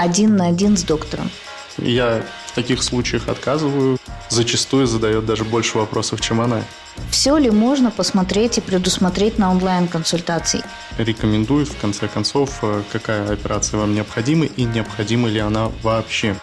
один на один с доктором. Я в таких случаях отказываю. Зачастую задает даже больше вопросов, чем она. Все ли можно посмотреть и предусмотреть на онлайн-консультации? Рекомендую, в конце концов, э, какая операция вам необходима и необходима ли она вообще.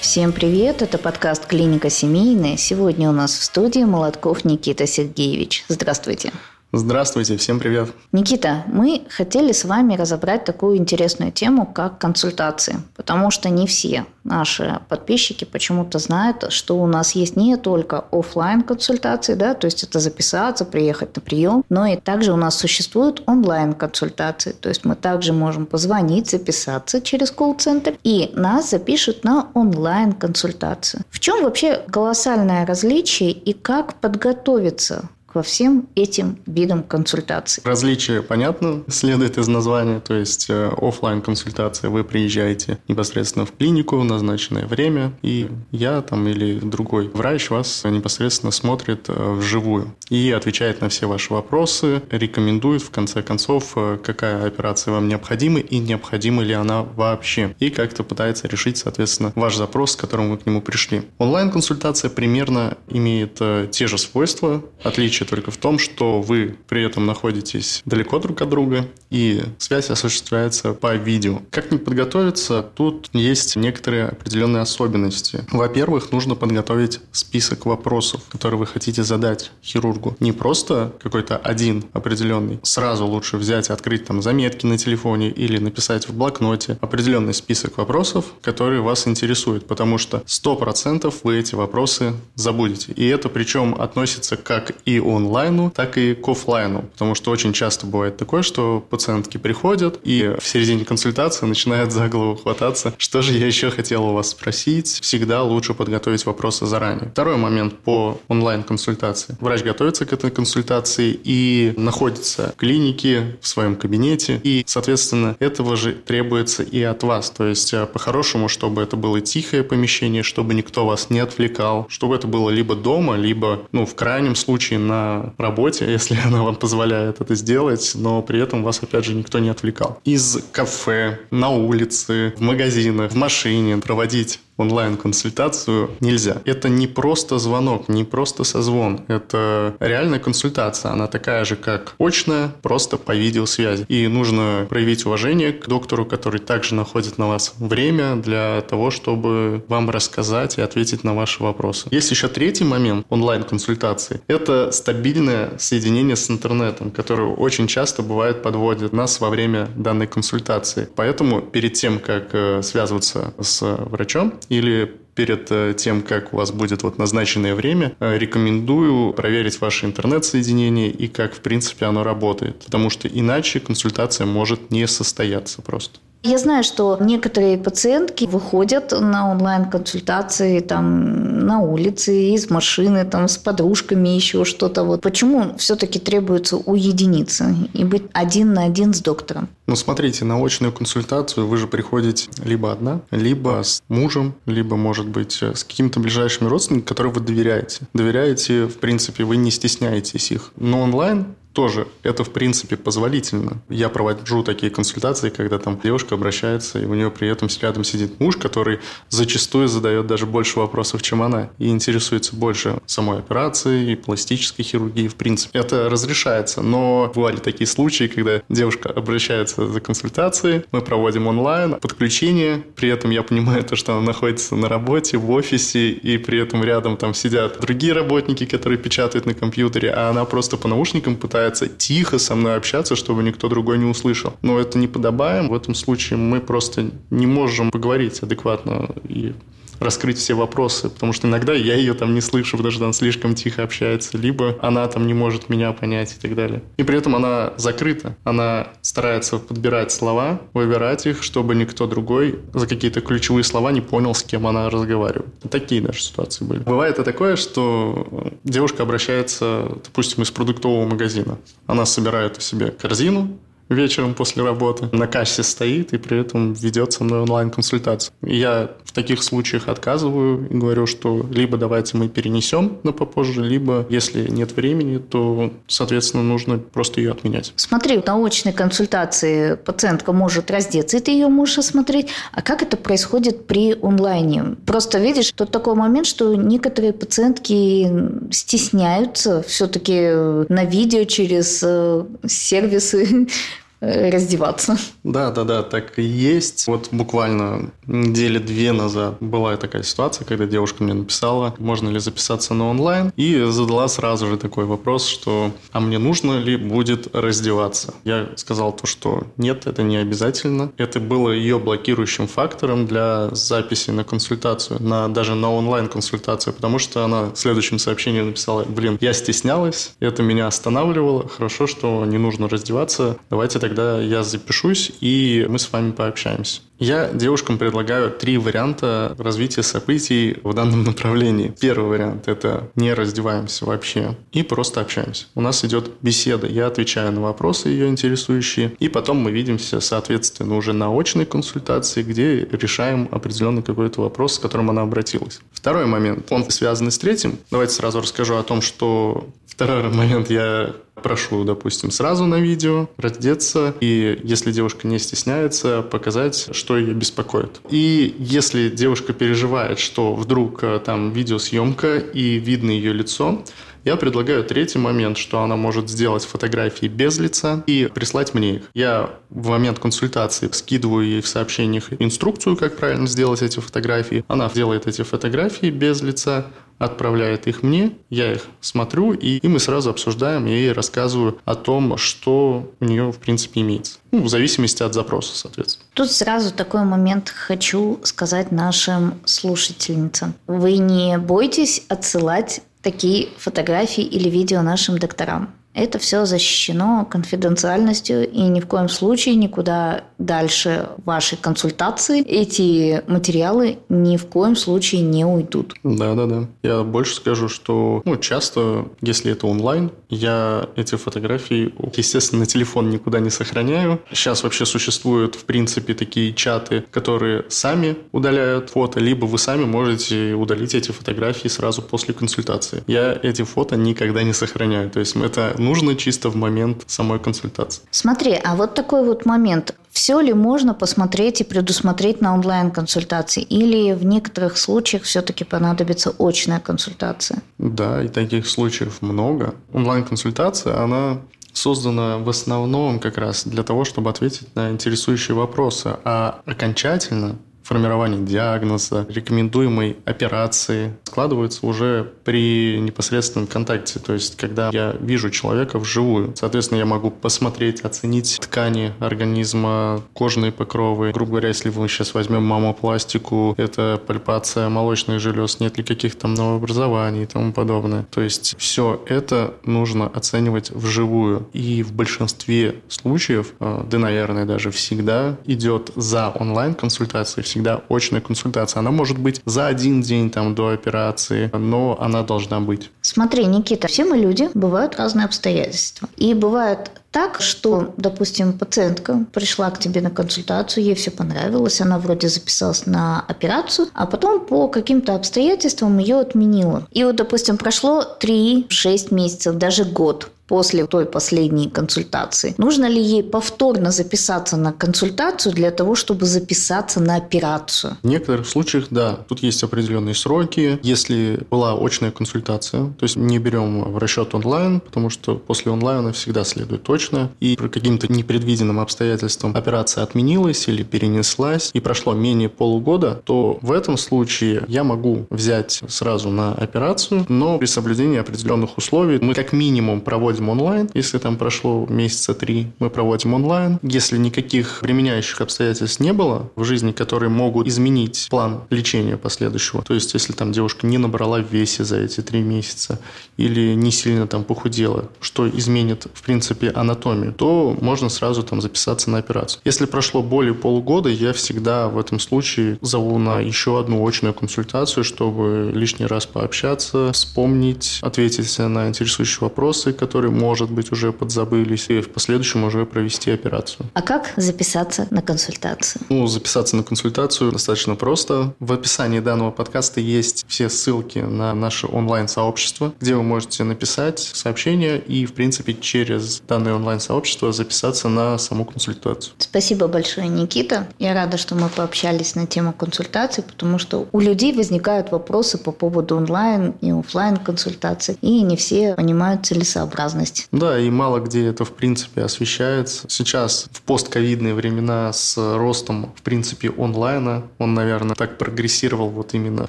Всем привет, это подкаст «Клиника семейная». Сегодня у нас в студии Молотков Никита Сергеевич. Здравствуйте. Здравствуйте, всем привет. Никита, мы хотели с вами разобрать такую интересную тему, как консультации, потому что не все наши подписчики почему-то знают, что у нас есть не только офлайн консультации, да, то есть это записаться, приехать на прием, но и также у нас существуют онлайн консультации, то есть мы также можем позвонить, записаться через колл-центр, и нас запишут на онлайн консультацию. В чем вообще колоссальное различие и как подготовиться ко всем этим видам консультаций. Различие понятно, следует из названия, то есть э, офлайн консультация, вы приезжаете непосредственно в клинику в назначенное время, и я там или другой врач вас непосредственно смотрит э, вживую и отвечает на все ваши вопросы, рекомендует в конце концов, э, какая операция вам необходима и необходима ли она вообще, и как-то пытается решить, соответственно, ваш запрос, с которым вы к нему пришли. Онлайн-консультация примерно имеет те же свойства, отличие отличие только в том, что вы при этом находитесь далеко друг от друга, и связь осуществляется по видео. Как не подготовиться? Тут есть некоторые определенные особенности. Во-первых, нужно подготовить список вопросов, которые вы хотите задать хирургу. Не просто какой-то один определенный. Сразу лучше взять открыть там заметки на телефоне или написать в блокноте определенный список вопросов, которые вас интересуют, потому что 100% вы эти вопросы забудете. И это причем относится как и онлайну, так и к офлайну. Потому что очень часто бывает такое, что пациентки приходят и в середине консультации начинают за голову хвататься. Что же я еще хотел у вас спросить? Всегда лучше подготовить вопросы заранее. Второй момент по онлайн-консультации. Врач готовится к этой консультации и находится в клинике, в своем кабинете. И, соответственно, этого же требуется и от вас. То есть, э, по-хорошему, чтобы это было тихое помещение, чтобы никто вас не отвлекал, чтобы это было либо дома, либо, ну, в крайнем случае, на работе, если она вам позволяет это сделать, но при этом вас, опять же, никто не отвлекал. Из кафе, на улице, в магазинах, в машине проводить онлайн-консультацию нельзя. Это не просто звонок, не просто созвон. Это реальная консультация. Она такая же, как очная, просто по видеосвязи. И нужно проявить уважение к доктору, который также находит на вас время для того, чтобы вам рассказать и ответить на ваши вопросы. Есть еще третий момент онлайн-консультации. Это стабильное соединение с интернетом, которое очень часто бывает подводит нас во время данной консультации. Поэтому перед тем, как э, связываться с врачом, или перед э, тем, как у вас будет вот назначенное время, э, рекомендую проверить ваше интернет-соединение и как, в принципе, оно работает. Потому что иначе консультация может не состояться просто. Я знаю, что некоторые пациентки выходят на онлайн-консультации там на улице, из машины, там с подружками, еще что-то. Вот почему все-таки требуется уединиться и быть один на один с доктором? Ну, смотрите, на очную консультацию вы же приходите либо одна, либо с мужем, либо, может быть, с какими-то ближайшими родственниками, которым вы доверяете. Доверяете, в принципе, вы не стесняетесь их. Но онлайн тоже это, в принципе, позволительно. Я провожу такие консультации, когда там девушка обращается, и у нее при этом рядом сидит муж, который зачастую задает даже больше вопросов, чем она, и интересуется больше самой операцией и пластической хирургией, в принципе. Это разрешается, но бывали такие случаи, когда девушка обращается за консультацией, мы проводим онлайн, подключение, при этом я понимаю то, что она находится на работе, в офисе, и при этом рядом там сидят другие работники, которые печатают на компьютере, а она просто по наушникам пытается пытается тихо со мной общаться, чтобы никто другой не услышал. Но это не подобаем. В этом случае мы просто не можем поговорить адекватно и раскрыть все вопросы, потому что иногда я ее там не слышу, потому что она слишком тихо общается, либо она там не может меня понять и так далее. И при этом она закрыта, она старается подбирать слова, выбирать их, чтобы никто другой за какие-то ключевые слова не понял, с кем она разговаривает. Такие даже ситуации были. Бывает и такое, что девушка обращается, допустим, из продуктового магазина. Она собирает у себя корзину, вечером после работы на кассе стоит и при этом ведет со мной онлайн-консультацию. Я в таких случаях отказываю и говорю, что либо давайте мы перенесем на попозже, либо если нет времени, то, соответственно, нужно просто ее отменять. Смотри, на очной консультации пациентка может раздеться, и ты ее можешь осмотреть. А как это происходит при онлайне? Просто видишь, тут такой момент, что некоторые пациентки стесняются все-таки на видео через э, сервисы раздеваться. Да, да, да, так и есть. Вот буквально недели две назад была такая ситуация, когда девушка мне написала, можно ли записаться на онлайн, и задала сразу же такой вопрос, что а мне нужно ли будет раздеваться? Я сказал то, что нет, это не обязательно. Это было ее блокирующим фактором для записи на консультацию, на, даже на онлайн-консультацию, потому что она в следующем сообщении написала, блин, я стеснялась, это меня останавливало, хорошо, что не нужно раздеваться, давайте так тогда я запишусь, и мы с вами пообщаемся. Я девушкам предлагаю три варианта развития событий в данном направлении. Первый вариант – это не раздеваемся вообще и просто общаемся. У нас идет беседа, я отвечаю на вопросы ее интересующие, и потом мы видимся, соответственно, уже на очной консультации, где решаем определенный какой-то вопрос, с которым она обратилась. Второй момент, он связан с третьим. Давайте сразу расскажу о том, что второй момент я прошу, допустим, сразу на видео раздеться, и если девушка не стесняется, показать, что ее беспокоит. И если девушка переживает, что вдруг э, там видеосъемка и видно ее лицо, я предлагаю третий момент, что она может сделать фотографии без лица и прислать мне их. Я в момент консультации скидываю ей в сообщениях инструкцию, как правильно сделать эти фотографии. Она делает эти фотографии без лица, отправляет их мне, я их смотрю, и, и мы сразу обсуждаем, ей рассказываю о том, что у нее, в принципе, имеется. Ну, в зависимости от запроса, соответственно. Тут сразу такой момент хочу сказать нашим слушательницам. Вы не бойтесь отсылать такие фотографии или видео нашим докторам. Это все защищено конфиденциальностью, и ни в коем случае никуда дальше вашей консультации эти материалы ни в коем случае не уйдут. Да, да, да. Я больше скажу, что ну, часто, если это онлайн, я эти фотографии, естественно, на телефон никуда не сохраняю. Сейчас вообще существуют, в принципе, такие чаты, которые сами удаляют фото, либо вы сами можете удалить эти фотографии сразу после консультации. Я эти фото никогда не сохраняю. То есть это нужно чисто в момент самой консультации. Смотри, а вот такой вот момент. Все ли можно посмотреть и предусмотреть на онлайн-консультации? Или в некоторых случаях все-таки понадобится очная консультация? Да, и таких случаев много. Онлайн-консультация, она создана в основном как раз для того, чтобы ответить на интересующие вопросы, а окончательно формирования диагноза, рекомендуемой операции складываются уже при непосредственном контакте. То есть, когда я вижу человека вживую, соответственно, я могу посмотреть, оценить ткани организма, кожные покровы. Грубо говоря, если мы сейчас возьмем мамопластику, это пальпация молочных желез, нет ли каких-то там новообразований и тому подобное. То есть, все это нужно оценивать вживую. И в большинстве случаев, э, да, наверное, даже всегда идет за онлайн-консультацией всегда очная консультация. Она может быть за один день там до операции, но она должна быть. Смотри, Никита, все мы люди, бывают разные обстоятельства. И бывает так, что, допустим, пациентка пришла к тебе на консультацию, ей все понравилось, она вроде записалась на операцию, а потом по каким-то обстоятельствам ее отменила. И вот, допустим, прошло 3-6 месяцев, даже год после той последней консультации. Нужно ли ей повторно записаться на консультацию для того, чтобы записаться на операцию? В некоторых случаях, да. Тут есть определенные сроки. Если была очная консультация, то есть не берем в расчет онлайн, потому что после онлайна всегда следует очная, и по каким-то непредвиденным обстоятельствам операция отменилась или перенеслась, и прошло менее полугода, то в этом случае я могу взять сразу на операцию, но при соблюдении определенных условий мы как минимум проводим онлайн. Если там прошло месяца три, мы проводим онлайн. Если никаких применяющих обстоятельств не было в жизни, которые могут изменить план лечения последующего, то есть если там девушка не набрала в весе за эти три месяца или не сильно там похудела, что изменит, в принципе, анатомию анатомию, то можно сразу там записаться на операцию. Если прошло более полугода, я всегда в этом случае зову на еще одну очную консультацию, чтобы лишний раз пообщаться, вспомнить, ответить на интересующие вопросы, которые, может быть, уже подзабылись, и в последующем уже провести операцию. А как записаться на консультацию? Ну, записаться на консультацию достаточно просто. В описании данного подкаста есть все ссылки на наше онлайн-сообщество, где вы можете написать сообщение и, в принципе, через данное онлайн-сообщество записаться на саму консультацию. Спасибо большое, Никита. Я рада, что мы пообщались на тему консультаций, потому что у людей возникают вопросы по поводу онлайн и офлайн консультаций, и не все понимают целесообразность. Да, и мало где это, в принципе, освещается. Сейчас, в постковидные времена, с ростом, в принципе, онлайна, он, наверное, так прогрессировал вот именно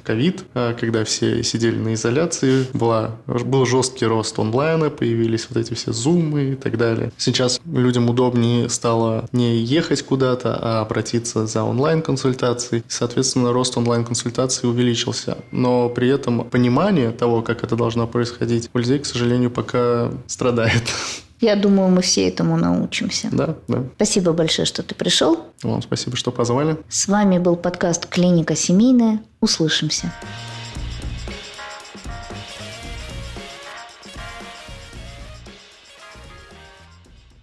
ковид, а, когда все сидели на изоляции, была, был жесткий рост онлайна, появились вот эти все зумы и так далее. Сейчас людям удобнее стало не ехать куда-то, а обратиться за онлайн-консультацией. Соответственно, рост онлайн-консультаций увеличился. Но при этом понимание того, как это должно происходить, у людей, к сожалению, пока страдает. Я думаю, мы все этому научимся. Да, да. Спасибо большое, что ты пришел. Вам спасибо, что позвали. С вами был подкаст «Клиника семейная». Услышимся.